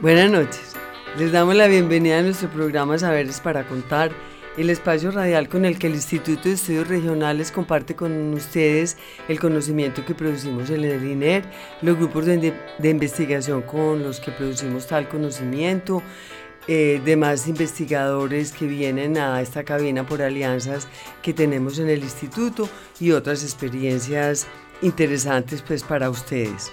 Buenas noches. Les damos la bienvenida a nuestro programa Saberes para Contar, el espacio radial con el que el Instituto de Estudios Regionales comparte con ustedes el conocimiento que producimos en el INER, los grupos de, investigación con los que producimos tal conocimiento, eh, demás investigadores que vienen a esta cabina por alianzas que tenemos en el instituto y otras experiencias interesantes pues para ustedes.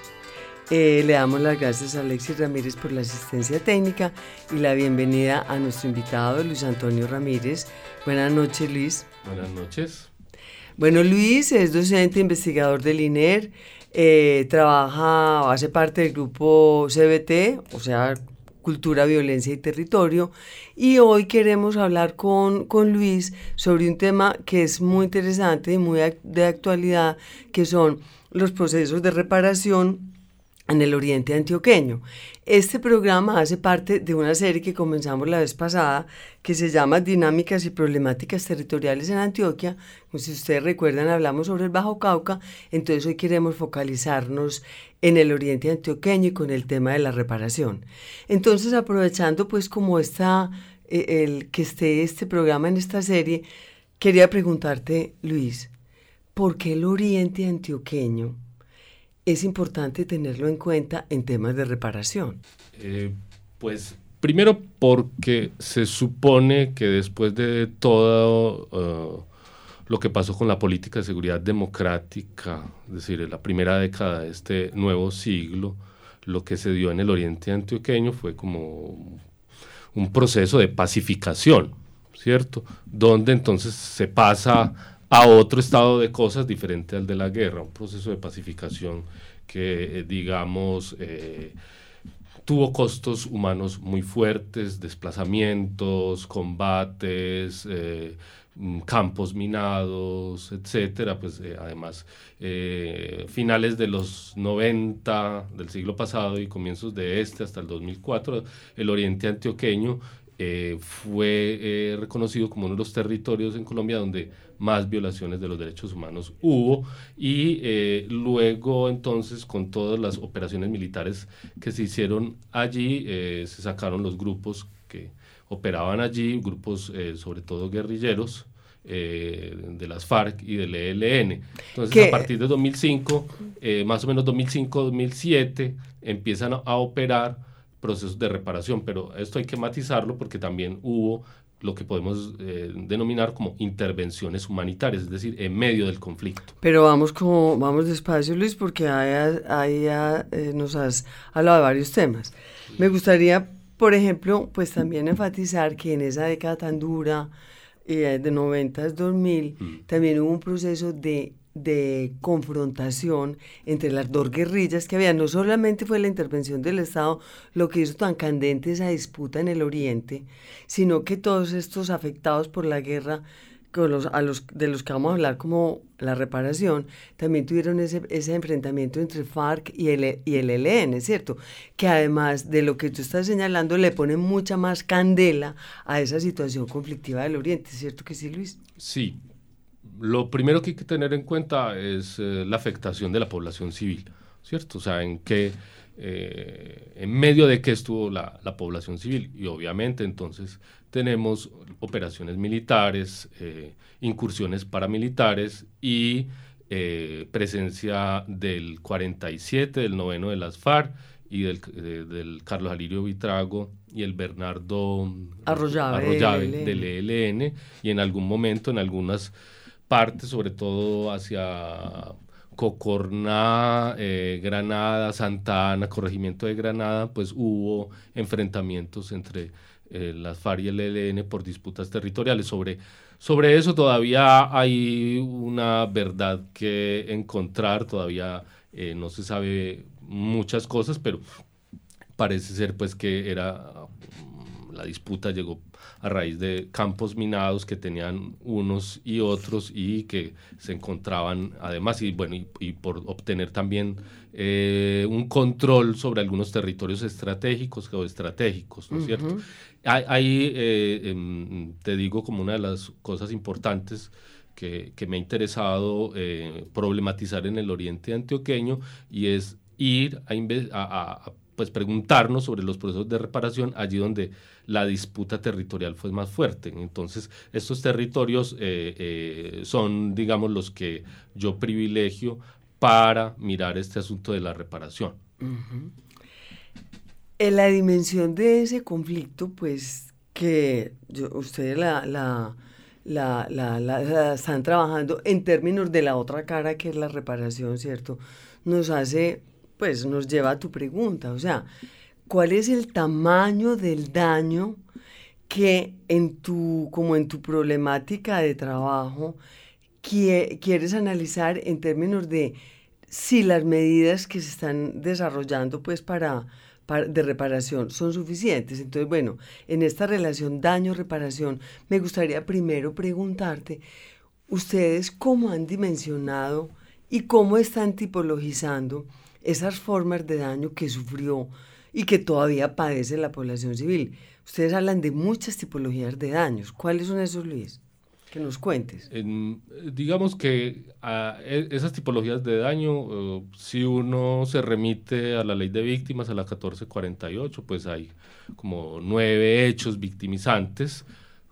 Eh, le damos las gracias a Alexis Ramírez por la asistencia técnica y la bienvenida a nuestro invitado Luis Antonio Ramírez. Buenas noches, Luis. Buenas noches. Bueno, Luis es docente investigador del INER, eh, trabaja, hace parte del grupo CBT, o sea, Cultura, Violencia y Territorio. Y hoy queremos hablar con, con Luis sobre un tema que es muy interesante y muy de actualidad, que son los procesos de reparación en el oriente antioqueño. Este programa hace parte de una serie que comenzamos la vez pasada que se llama Dinámicas y Problemáticas Territoriales en Antioquia. Como si ustedes recuerdan, hablamos sobre el Bajo Cauca, entonces hoy queremos focalizarnos en el oriente antioqueño y con el tema de la reparación. Entonces, aprovechando pues como está eh, el que esté este programa en esta serie, quería preguntarte, Luis, ¿por qué el oriente antioqueño es importante tenerlo en cuenta en temas de reparación? Eh, pues primero porque se supone que después de todo uh, lo que pasó con la política de seguridad democrática, es decir, en la primera década de este nuevo siglo, lo que se dio en el oriente antioqueño fue como un proceso de pacificación, ¿cierto? Donde entonces se pasa a otro estado de cosas diferente al de la guerra, un proceso de pacificación que, eh, digamos, eh, tuvo costos humanos muy fuertes, desplazamientos, combates, eh, mm, campos minados, etcétera, pues además finales de los 90 del siglo pasado y comienzos de este hasta el 2004, el oriente antioqueño fue reconocido como uno de los territorios en Colombia donde más violaciones de los derechos humanos hubo y eh, luego entonces con todas las operaciones militares que se hicieron allí eh, se sacaron los grupos que operaban allí, grupos eh, sobre todo guerrilleros, de las FARC y del ELN. Entonces, a partir de 2005, más o menos 2005-2007, empiezan a, operar procesos de reparación, pero esto hay que matizarlo porque también hubo lo que podemos eh, denominar como intervenciones humanitarias, es decir, en medio del conflicto. Pero vamos como vamos despacio, Luis, porque ahí, eh, nos has hablado de varios temas. Me gustaría, por ejemplo, pues también enfatizar que en esa década tan dura, eh, de 90 2000, mm. también hubo un proceso de de confrontación entre las dos guerrillas que había. No solamente fue la intervención del Estado lo que hizo tan candente esa disputa en el Oriente, sino que todos estos afectados por la guerra, con los, a los, de los que vamos a hablar como la reparación, también tuvieron ese, ese enfrentamiento entre FARC y el, y el ELN, ¿cierto? Que además de lo que tú estás señalando, le pone mucha más candela a esa situación conflictiva del Oriente, ¿cierto que sí, Luis? Sí, lo primero que hay que tener en cuenta es eh, la afectación de la población civil, ¿cierto? O sea, en qué, eh, en medio de qué estuvo la, población civil. Y obviamente entonces tenemos operaciones militares, eh, incursiones paramilitares y presencia del 47, del noveno de las FARC y del, del Carlos Alirio Vitrago y el Bernardo Arroyave, del ELN y en algún momento en algunas parte sobre todo hacia Cocorná, eh, Granada, Santa Ana, corregimiento de Granada, pues hubo enfrentamientos entre eh, las FARC y el ELN por disputas territoriales. Sobre, sobre eso todavía hay una verdad que encontrar, todavía eh, no se sabe muchas cosas, pero parece ser pues que era la disputa llegó a raíz de campos minados que tenían unos y otros y que se encontraban además y bueno y, por obtener también eh, un control sobre algunos territorios estratégicos o estratégicos, ¿no es cierto? Ahí eh, em, te digo como una de las cosas importantes que, que me ha interesado eh, problematizar en el oriente antioqueño y es ir a, a pues preguntarnos sobre los procesos de reparación allí donde la disputa territorial fue más fuerte. Entonces, estos territorios eh, eh, son, digamos, los que yo privilegio para mirar este asunto de la reparación. En la dimensión de ese conflicto, pues que ustedes la, la, la, están trabajando en términos de la otra cara que es la reparación, ¿cierto? Nos hace pues nos lleva a tu pregunta, o sea, ¿cuál es el tamaño del daño que en tu, como en tu problemática de trabajo, quieres analizar en términos de si las medidas que se están desarrollando pues para, de reparación son suficientes. Entonces, bueno, en esta relación daño-reparación, me gustaría primero preguntarte, ¿ustedes cómo han dimensionado y cómo están tipologizando esas formas de daño que sufrió y que todavía padece la población civil. Ustedes hablan de muchas tipologías de daños. ¿Cuáles son esos, Luis? Que nos cuentes. digamos que e, esas tipologías de daño, eh, si uno se remite a la ley de víctimas, a la 1448, pues hay como nueve hechos victimizantes,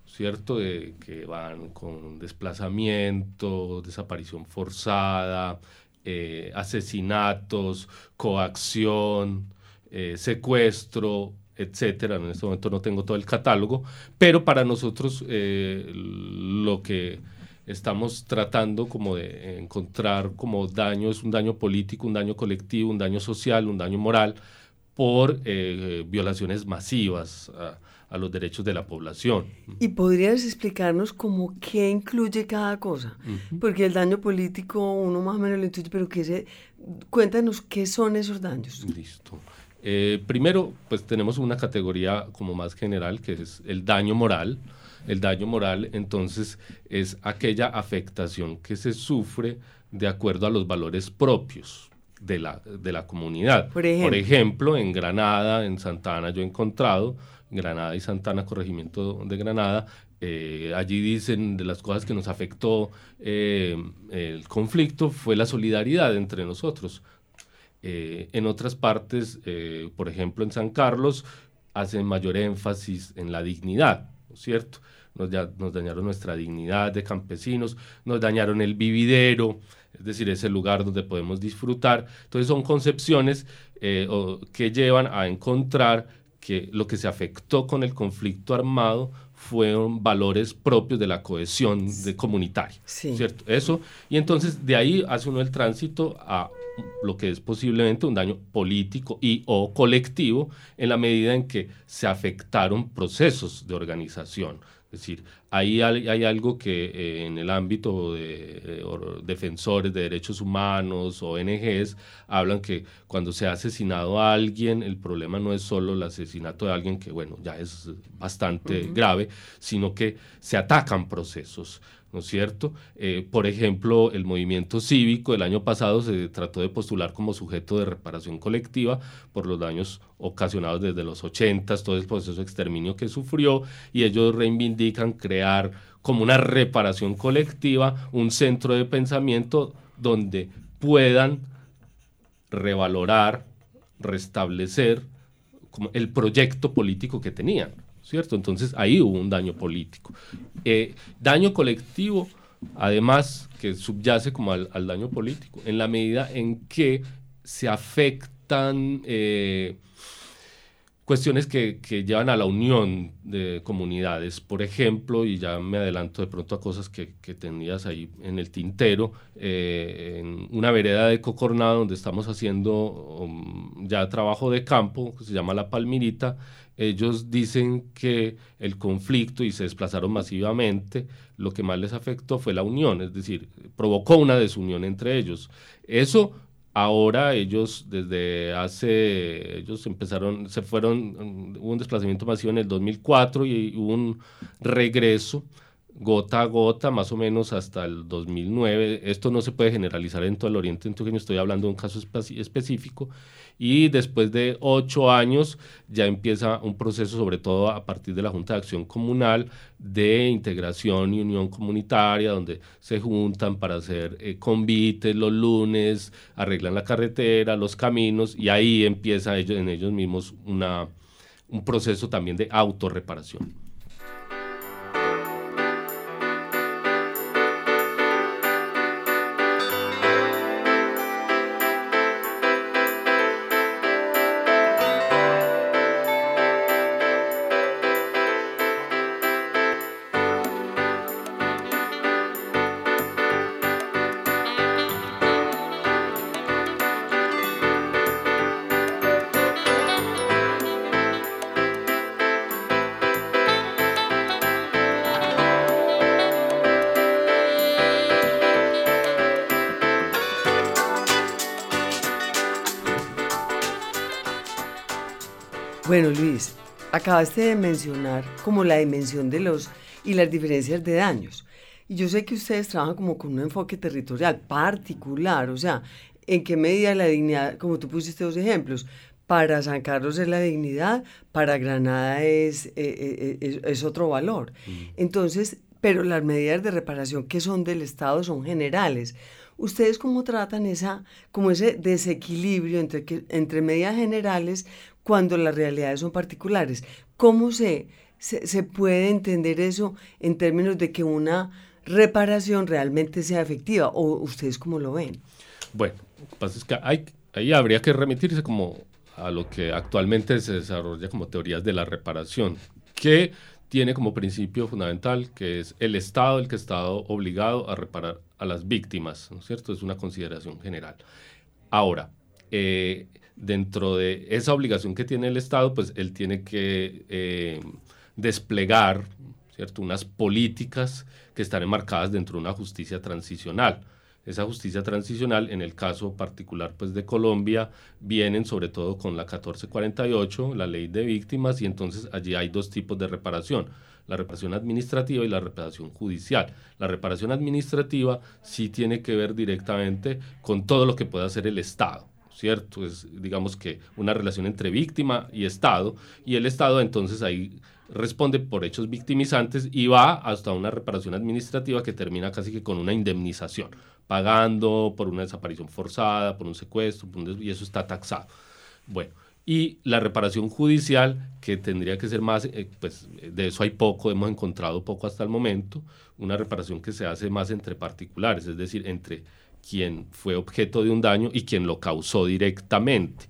¿cierto? De, que van con desplazamiento, desaparición forzada, eh, asesinatos, coacción, eh, secuestro, etcétera. En este momento no tengo todo el catálogo, pero para nosotros eh, lo que estamos tratando como de encontrar como daño es un daño político, un daño colectivo, un daño social, un daño moral por violaciones masivas los derechos de la población. ¿Y podrías explicarnos cómo qué incluye cada cosa? Porque el daño político uno más o menos lo intuye, pero que cuéntanos qué son esos daños. Listo. Eh, primero, pues tenemos una categoría como más general, que es el daño moral. El daño moral, entonces, es aquella afectación que se sufre de acuerdo a los valores propios de la, de la comunidad. Por ejemplo. Por ejemplo, en Granada, en Santa Ana, yo he encontrado Granada y Santana, corregimiento de Granada. Eh, allí dicen de las cosas que nos afectó eh, el conflicto fue la solidaridad entre nosotros. Eh, en otras partes, por ejemplo en San Carlos, hacen mayor énfasis en la dignidad, ¿no es cierto? Nos, nos dañaron nuestra dignidad de campesinos, nos dañaron el vividero, es decir, ese lugar donde podemos disfrutar. Entonces son concepciones que llevan a encontrar que lo que se afectó con el conflicto armado fueron valores propios de la cohesión de comunitaria, ¿cierto? Eso, y entonces de ahí hace uno el tránsito a lo que es posiblemente un daño político y o colectivo en la medida en que se afectaron procesos de organización, es decir, ahí hay, algo que eh, en el ámbito de eh, defensores de derechos humanos, ONGs, hablan que cuando se ha asesinado a alguien, el problema no es solo el asesinato de alguien, que bueno, ya es bastante grave, sino que se atacan procesos. ¿No es cierto? Eh, por ejemplo, el movimiento cívico el año pasado se trató de postular como sujeto de reparación colectiva por los daños ocasionados desde los 80, todo el proceso de exterminio que sufrió, y ellos reivindican crear como una reparación colectiva un centro de pensamiento donde puedan revalorar, restablecer el proyecto político que tenían. ¿Cierto? Entonces ahí hubo un daño político. Eh, daño colectivo, además, que subyace como al, daño político, en la medida en que se afectan, eh, cuestiones que, que, llevan a la unión de comunidades. Por ejemplo, y ya me adelanto de pronto a cosas que, que tenías ahí en el tintero, eh, en una vereda de Cocornada donde estamos haciendo um, ya trabajo de campo, que se llama La Palmirita, ellos dicen que el conflicto y se desplazaron masivamente, lo que más les afectó fue la unión, es decir, provocó una desunión entre ellos. Eso Ahora ellos desde hace, ellos empezaron, se fueron, hubo un desplazamiento masivo en el 2004 y hubo un regreso gota a gota, más o menos hasta el 2009. Esto no se puede generalizar en todo el Oriente Antioqueño, estoy hablando de un caso específico y después de ocho años ya empieza un proceso, sobre todo a partir de la Junta de Acción Comunal, de integración y unión comunitaria, donde se juntan para hacer eh, convites los lunes, arreglan la carretera, los caminos, y ahí empieza en ellos mismos un proceso también de autorreparación. Bueno, Luis, acabaste de mencionar como la dimensión de los y las diferencias de daños. Y yo sé que ustedes trabajan como con un enfoque territorial particular, o sea, ¿en qué medida la dignidad, como tú pusiste dos ejemplos, para San Carlos es la dignidad, para Granada es, eh, eh, eh, es, otro valor. Mm. Entonces, pero las medidas de reparación que son del Estado son generales. ¿Ustedes cómo tratan esa, como ese desequilibrio entre, que, entre medidas generales cuando las realidades son particulares. ¿Cómo se, se, puede entender eso en términos de que una reparación realmente sea efectiva? ¿O ustedes cómo lo ven? Bueno, pasa es que hay, ahí habría que remitirse como a lo que actualmente se desarrolla como teorías de la reparación, que tiene como principio fundamental que es el Estado el que está obligado a reparar a las víctimas, ¿no es cierto? Es una consideración general. Ahora, eh, dentro de esa obligación que tiene el Estado, pues él tiene que eh, desplegar ¿cierto? unas políticas que están enmarcadas dentro de una justicia transicional. Esa justicia transicional, en el caso particular pues, de Colombia, vienen sobre todo con la 1448, la ley de víctimas, y entonces allí hay dos tipos de reparación la reparación administrativa y la reparación judicial. La reparación administrativa sí tiene que ver directamente con todo lo que pueda hacer el Estado. ¿Cierto? Es, digamos que, una relación entre víctima y Estado, y el Estado entonces ahí responde por hechos victimizantes y va hasta una reparación administrativa que termina casi que con una indemnización, pagando por una desaparición forzada, por un secuestro, y eso está taxado. Bueno, y la reparación judicial, que tendría que ser más, eh, pues de eso hay poco, hemos encontrado poco hasta el momento, una reparación que se hace más entre particulares, es decir, entre quien fue objeto de un daño y quien lo causó directamente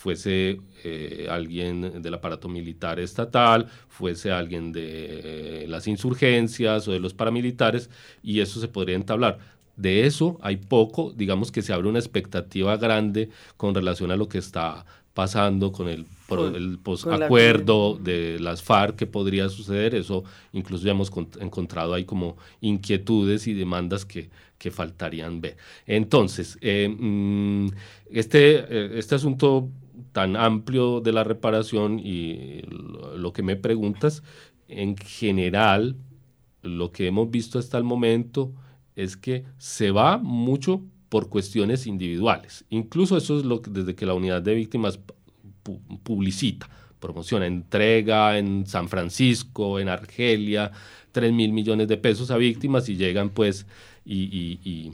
fuese eh, alguien del aparato militar estatal, fuese alguien de las insurgencias o de los paramilitares, y eso se podría entablar. De eso hay poco, digamos que se abre una expectativa grande con relación a lo que está pasando con el, el posacuerdo de las FARC que podría suceder. Eso incluso ya hemos encontrado ahí como inquietudes y demandas que, que faltarían ver. Entonces, eh, mm, este, eh, este asunto tan amplio de la reparación y lo que me preguntas, en general, lo que hemos visto hasta el momento es que se va mucho por cuestiones individuales. Incluso eso es lo que desde que la unidad de víctimas publicita, promociona, entrega en San Francisco, en Argelia, 3 mil millones de pesos a víctimas y llegan pues y,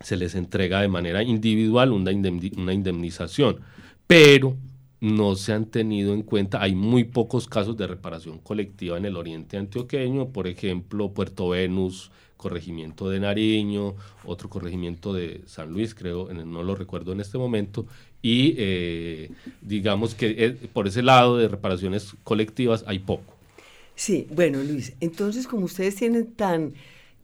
se les entrega de manera individual una, indemnización. Pero no se han tenido en cuenta. Hay muy pocos casos de reparación colectiva en el oriente antioqueño, por ejemplo, Puerto Venus, corregimiento de Nariño, otro corregimiento de San Luis, creo, no lo recuerdo en este momento, y eh, digamos que eh, por ese lado de reparaciones colectivas hay poco. Sí, bueno Luis, entonces como ustedes tienen tan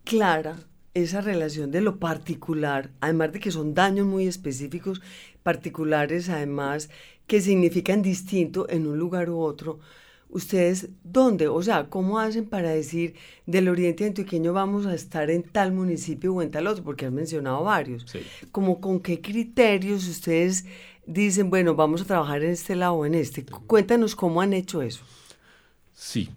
clara esa relación de lo particular, además de que son daños muy específicos, particulares además, que significan distinto en un lugar u otro, ¿Ustedes dónde? O sea, ¿cómo hacen para decir del oriente antioqueño vamos a estar en tal municipio o en tal otro? Porque has mencionado varios. Como con qué criterios ustedes dicen, bueno, vamos a trabajar en este lado o en este. Cuéntanos cómo han hecho eso. Sí,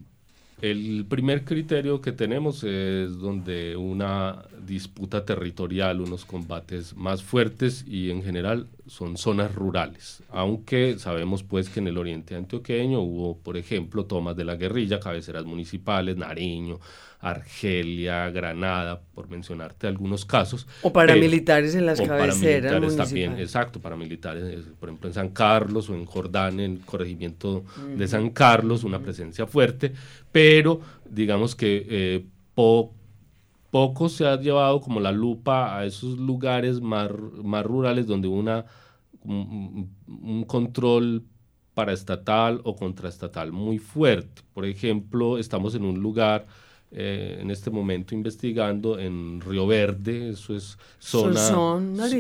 el primer criterio que tenemos es donde una disputa territorial, unos combates más fuertes y en general son zonas rurales, aunque sabemos pues que en el oriente antioqueño hubo, por ejemplo, tomas de la guerrilla, cabeceras municipales, Nariño, Argelia, Granada, por mencionarte algunos casos. O paramilitares en las cabeceras paramilitares también, exacto, paramilitares, por ejemplo en San Carlos o en Jordán, en el corregimiento de San Carlos, una presencia fuerte, pero digamos que eh, poco se ha llevado como la lupa a esos lugares más, más rurales donde una, un, un control paraestatal o contraestatal muy fuerte. Por ejemplo, estamos en un lugar eh, en este momento investigando en Río Verde, eso es zona,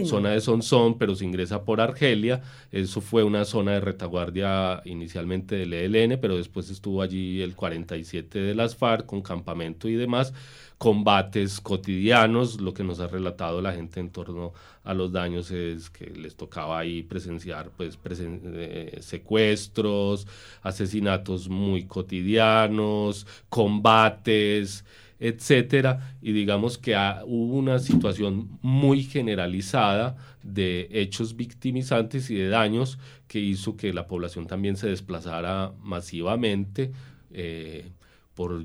zona de Sonsón, pero se ingresa por Argelia. Eso fue una zona de retaguardia inicialmente del ELN, pero después estuvo allí el 47 de las FARC con campamento y demás combates cotidianos, lo que nos ha relatado la gente en torno a los daños es que les tocaba ahí presenciar pues eh, secuestros, asesinatos muy cotidianos, combates, etcétera, y digamos que hubo una situación muy generalizada de hechos victimizantes y de daños que hizo que la población también se desplazara masivamente. Eh,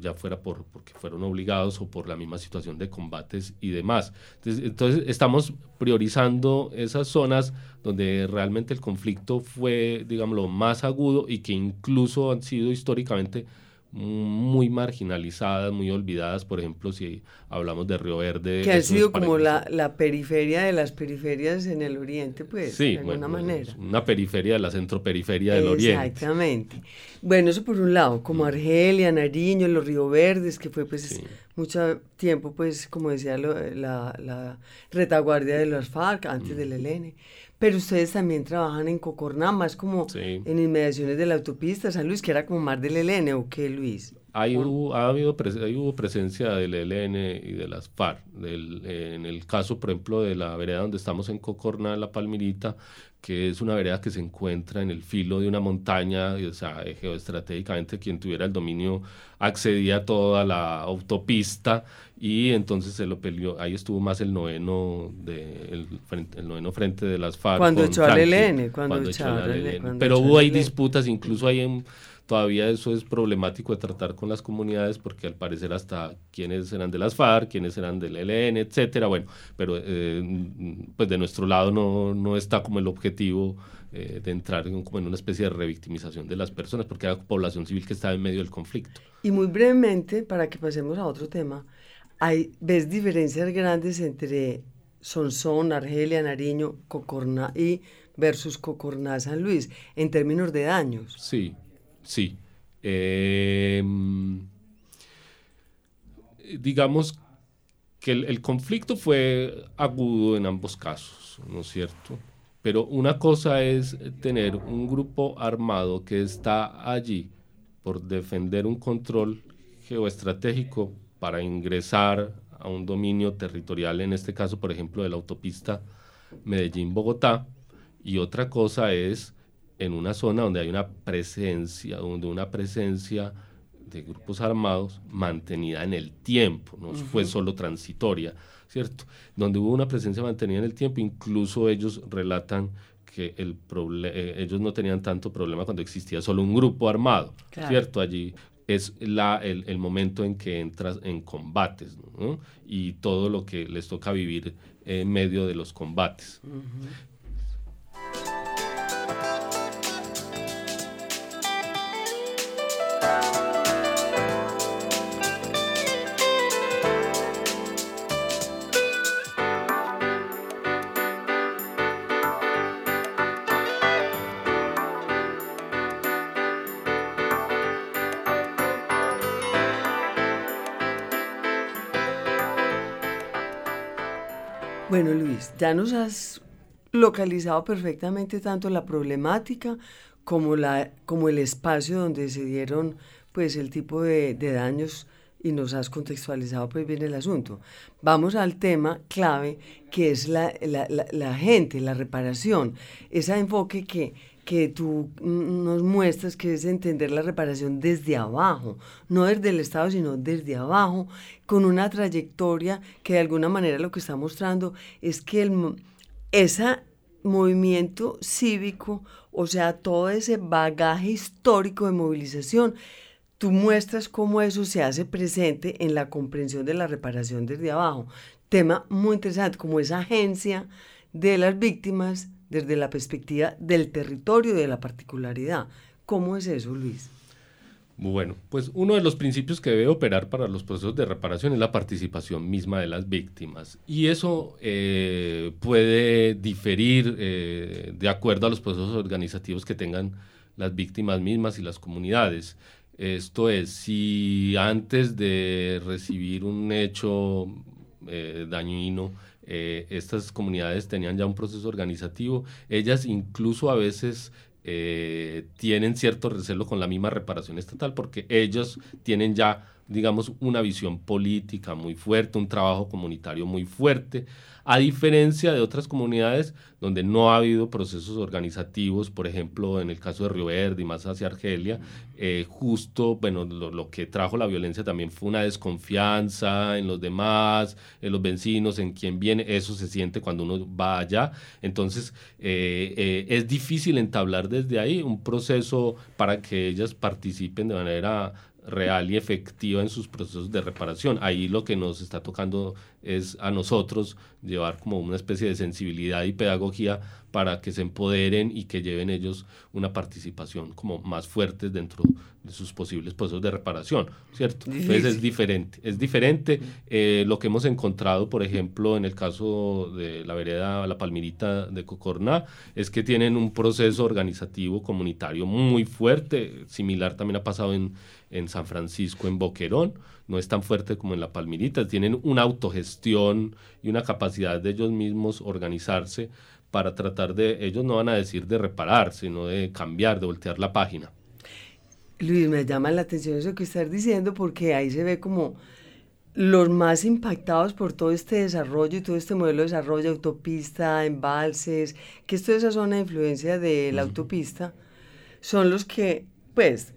ya fuera por porque fueron obligados o por la misma situación de combates y demás. Entonces, entonces, estamos priorizando esas zonas donde realmente el conflicto fue, digámoslo, más agudo y que incluso han sido históricamente muy marginalizadas, muy olvidadas, por ejemplo, si hablamos de Río Verde. Que ha sido como la, la, periferia de las periferias en el oriente, pues, de alguna manera. Una periferia de la centroperiferia del oriente. Exactamente. Bueno, eso por un lado, como Argelia, Nariño, los Río Verdes, que fue pues mucho tiempo, pues, como decía, la, la, retaguardia de las FARC antes del ELN. Pero ustedes también trabajan en Cocorná, más como en inmediaciones de la autopista San Luis, que era como Mar del ELN, ¿o qué, Luis? Hay hubo, ha habido hubo presencia del ELN y de las FARC. Del, en el caso, por ejemplo, de la vereda donde estamos en Cocorná, La Palmirita, que es una vereda que se encuentra en el filo de una montaña, o sea, geoestratégicamente quien tuviera el dominio accedía a toda la autopista y entonces se lo peleó, ahí estuvo más el noveno, de, el, el noveno frente de las FARC. Cuando echó al ELN, cuando, echó al ELN. Pero hubo ahí disputas, incluso ahí en Todavía eso es problemático de tratar con las comunidades porque al parecer hasta quiénes eran de las FARC, quiénes eran del ELN, etcétera. Bueno, pero eh, pues de nuestro lado no, no está como el objetivo eh, de entrar en, como en una especie de revictimización de las personas porque hay población civil que está en medio del conflicto. Y muy brevemente, para que pasemos a otro tema, hay, ¿ves diferencias grandes entre Sonsón, Argelia, Nariño, Cocorná y versus Cocorná San Luis en términos de daños? Sí, Sí. Em, digamos que el, conflicto fue agudo en ambos casos, ¿no es cierto? Pero una cosa es tener un grupo armado que está allí por defender un control geoestratégico para ingresar a un dominio territorial, en este caso, por ejemplo, de la autopista Medellín-Bogotá, y otra cosa es en una zona donde hay una presencia, donde una presencia de grupos armados mantenida en el tiempo, no fue solo transitoria, ¿cierto? Donde hubo una presencia mantenida en el tiempo, incluso ellos relatan que el eh, ellos no tenían tanto problema cuando existía solo un grupo armado, ¿cierto? Allí es la, el, momento en que entras en combates y todo lo que les toca vivir en medio de los combates. Bueno, Luis, ya nos has localizado perfectamente tanto la problemática como, la, como el espacio donde se dieron pues el tipo de, daños y nos has contextualizado pues bien el asunto. Vamos al tema clave que es la, la, gente, la reparación, ese enfoque que, que tú nos muestras que es entender la reparación desde abajo, no desde el Estado, sino desde abajo, con una trayectoria que de alguna manera lo que está mostrando es que el, ese movimiento cívico, o sea, todo ese bagaje histórico de movilización, tú muestras cómo eso se hace presente en la comprensión de la reparación desde abajo. Tema muy interesante, como esa agencia de las víctimas desde la perspectiva del territorio, de la particularidad. ¿Cómo es eso, Luis? Bueno, pues uno de los principios que debe operar para los procesos de reparación es la participación misma de las víctimas. Y eso eh, puede diferir eh, de acuerdo a los procesos organizativos que tengan las víctimas mismas y las comunidades. Esto es, si antes de recibir un hecho eh, dañino, eh, estas comunidades tenían ya un proceso organizativo, ellas incluso a veces eh, tienen cierto recelo con la misma reparación estatal porque ellos tienen ya digamos, una visión política muy fuerte, un trabajo comunitario muy fuerte, a diferencia de otras comunidades donde no ha habido procesos organizativos, por ejemplo, en el caso de Río Verde y más hacia Argelia, eh, justo, bueno, lo, que trajo la violencia también fue una desconfianza en los demás, en los vecinos, en quien viene, eso se siente cuando uno va allá, entonces eh, eh, es difícil entablar desde ahí un proceso para que ellas participen de manera real y efectiva en sus procesos de reparación. Ahí lo que nos está tocando es a nosotros llevar como una especie de sensibilidad y pedagogía para que se empoderen y que lleven ellos una participación como más fuerte dentro de sus posibles procesos de reparación, ¿cierto? Entonces es diferente, es diferente. Eh, lo que hemos encontrado, por ejemplo, en el caso de la vereda La Palmirita de Cocorná, es que tienen un proceso organizativo comunitario muy fuerte, similar también ha pasado en, en San Francisco, en Boquerón, no es tan fuerte como en La Palmirita, tienen una autogestión y una capacidad de ellos mismos organizarse para tratar de, ellos no van a decir de reparar, sino de cambiar, de voltear la página. Luis, me llama la atención eso que estás diciendo porque ahí se ve como los más impactados por todo este desarrollo y todo este modelo de desarrollo, autopista, embalses, que es toda esa zona de influencia de la autopista, son los que, pues,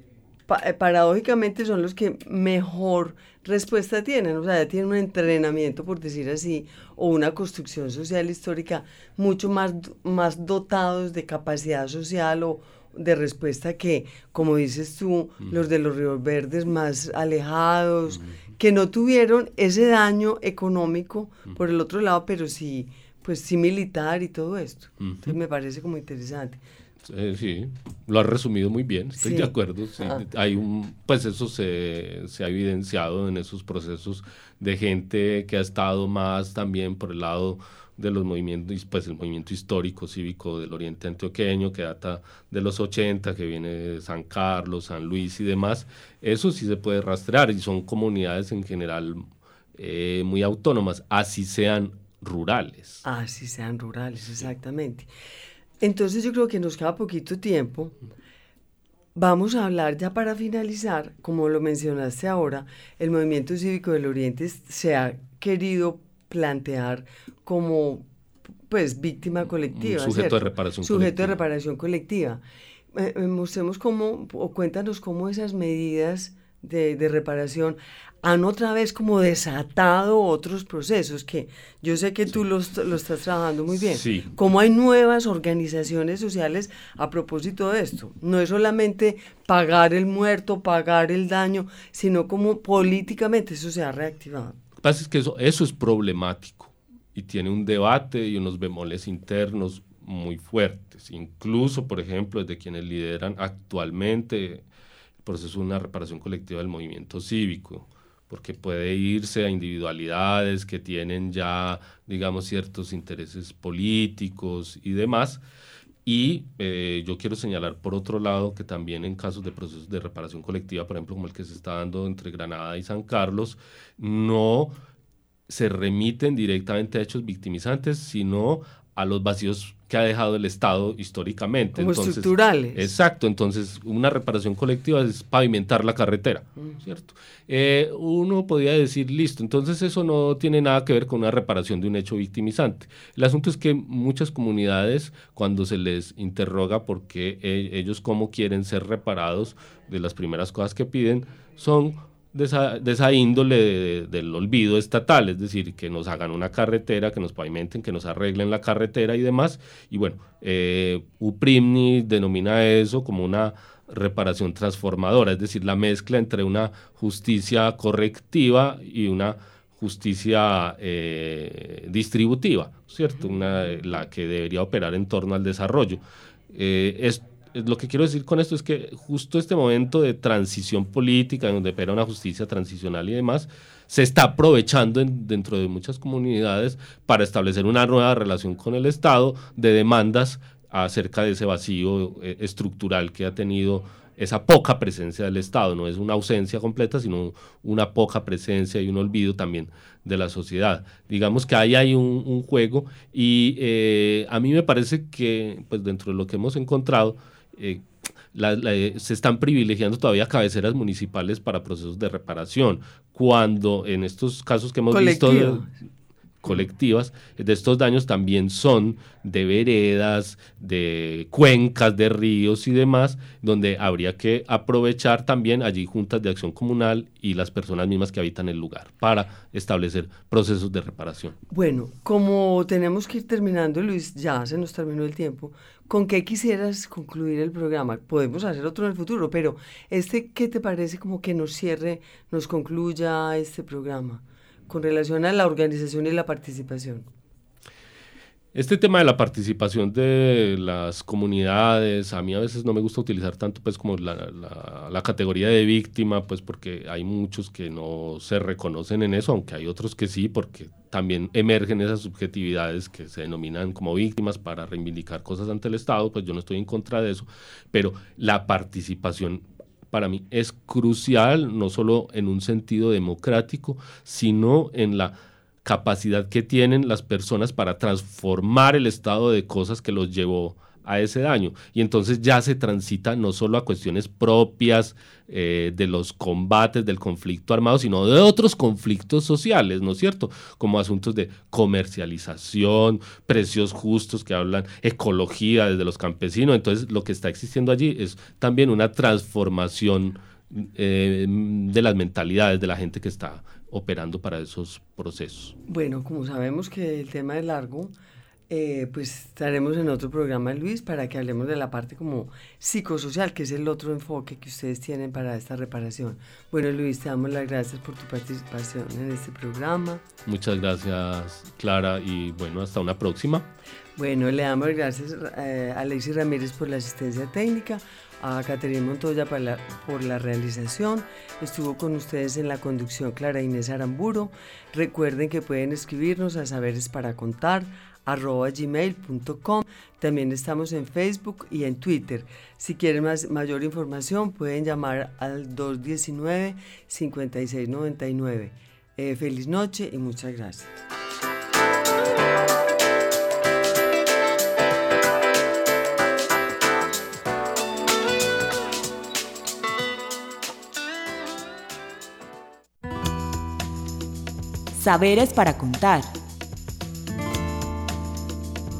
eh, paradójicamente son los que mejor respuesta tienen, o sea, ya tienen un entrenamiento, por decir así, o una construcción social histórica mucho más, más dotados de capacidad social o de respuesta que, como dices tú, los de los ríos verdes más alejados, que no tuvieron ese daño económico por el otro lado, pero sí, pues sí militar y todo esto. Entonces me parece como interesante. Eh, sí, lo has resumido muy bien, estoy de acuerdo. Ah. Hay un, pues eso se, ha evidenciado en esos procesos de gente que ha estado más también por el lado de los movimientos, pues el movimiento histórico cívico del oriente antioqueño que data de los 80, que viene de San Carlos, San Luis y demás, eso sí se puede rastrear y son comunidades en general eh, muy autónomas, así sean rurales. Así sean rurales, exactamente. Entonces yo creo que nos queda poquito tiempo. Vamos a hablar ya para finalizar, como lo mencionaste ahora, el movimiento cívico del Oriente se ha querido plantear como pues víctima colectiva. sujeto de reparación sujeto de reparación colectiva. Eh, eh, mostremos cómo, o cuéntanos cómo esas medidas de, de reparación han otra vez como desatado otros procesos que yo sé que tú los, estás trabajando muy bien. Sí. Cómo hay nuevas organizaciones sociales a propósito de esto. No es solamente pagar el muerto, pagar el daño, sino como políticamente eso se ha reactivado. Lo que pasa es que eso, eso es problemático y tiene un debate y unos bemoles internos muy fuertes. Incluso, por ejemplo, desde quienes lideran actualmente proceso de una reparación colectiva del movimiento cívico porque puede irse a individualidades que tienen ya, digamos, ciertos intereses políticos y demás. Y eh, yo quiero señalar, por otro lado, que también en casos de procesos de reparación colectiva, por ejemplo, como el que se está dando entre Granada y San Carlos, no se remiten directamente a hechos victimizantes, sino a los vacíos que ha dejado el Estado históricamente. Como estructurales. Exacto, entonces una reparación colectiva es pavimentar la carretera, mm. ¿cierto? Eh, uno podría decir, listo, entonces eso no tiene nada que ver con una reparación de un hecho victimizante. El asunto es que muchas comunidades, cuando se les interroga por qué eh, ellos cómo quieren ser reparados, de las primeras cosas que piden son de esa, índole del olvido estatal, es decir, que nos hagan una carretera, que nos pavimenten, que nos arreglen la carretera y demás. Y bueno, eh, UPRIMNI denomina eso como una reparación transformadora, es decir, la mezcla entre una justicia correctiva y una justicia eh, distributiva, ¿cierto? Una, la que debería operar en torno al desarrollo. Eh, lo que quiero decir con esto es que justo este momento de transición política, donde opera una justicia transicional y demás, se está aprovechando dentro de muchas comunidades para establecer una nueva relación con el Estado de demandas acerca de ese vacío eh, estructural que ha tenido esa poca presencia del Estado, no es una ausencia completa, sino una poca presencia y un olvido también de la sociedad. Digamos que ahí hay un, juego y eh, a mí me parece que pues dentro de lo que hemos encontrado, eh, eh, se están privilegiando todavía cabeceras municipales para procesos de reparación, cuando en estos casos que hemos visto colectivas de estos daños también son de veredas, de cuencas, de ríos y demás, donde habría que aprovechar también allí juntas de acción comunal y las personas mismas que habitan el lugar para establecer procesos de reparación. Bueno, como tenemos que ir terminando, Luis, ya se nos terminó el tiempo, ¿Con qué quisieras concluir el programa? Podemos hacer otro en el futuro, pero este, ¿qué te parece como que nos cierre, nos concluya este programa con relación a la organización y la participación? Este tema de la participación de las comunidades, a mí a veces no me gusta utilizar tanto pues como la, la, categoría de víctima, pues porque hay muchos que no se reconocen en eso, aunque hay otros que sí, porque también emergen esas subjetividades que se denominan como víctimas para reivindicar cosas ante el Estado, pues yo no estoy en contra de eso, pero la participación para mí es crucial, no solo en un sentido democrático, sino en la capacidad que tienen las personas para transformar el estado de cosas que los llevó a ese daño. Y entonces ya se transita no solo a cuestiones propias eh, de los combates, del conflicto armado, sino de otros conflictos sociales, ¿no es cierto? Como asuntos de comercialización, precios justos que hablan, ecología desde los campesinos. Entonces lo que está existiendo allí es también una transformación eh, de las mentalidades de la gente que está operando para esos procesos. Bueno, como sabemos que el tema es largo, eh, pues estaremos en otro programa, Luis, para que hablemos de la parte como psicosocial, que es el otro enfoque que ustedes tienen para esta reparación. Bueno, Luis, te damos las gracias por tu participación en este programa. Muchas gracias, Clara, y bueno, hasta una próxima. Bueno, le damos gracias eh, a Alexis Ramírez por la asistencia técnica, a Caterina Montoya por la, por la realización. Estuvo con ustedes en la conducción Clara Inés Aramburo. Recuerden que pueden escribirnos a saberes para contar arroba gmail.com. También estamos en Facebook y en Twitter. Si quieren más, mayor información pueden llamar al 219-5699. Eh, feliz noche y muchas gracias. Saberes para contar.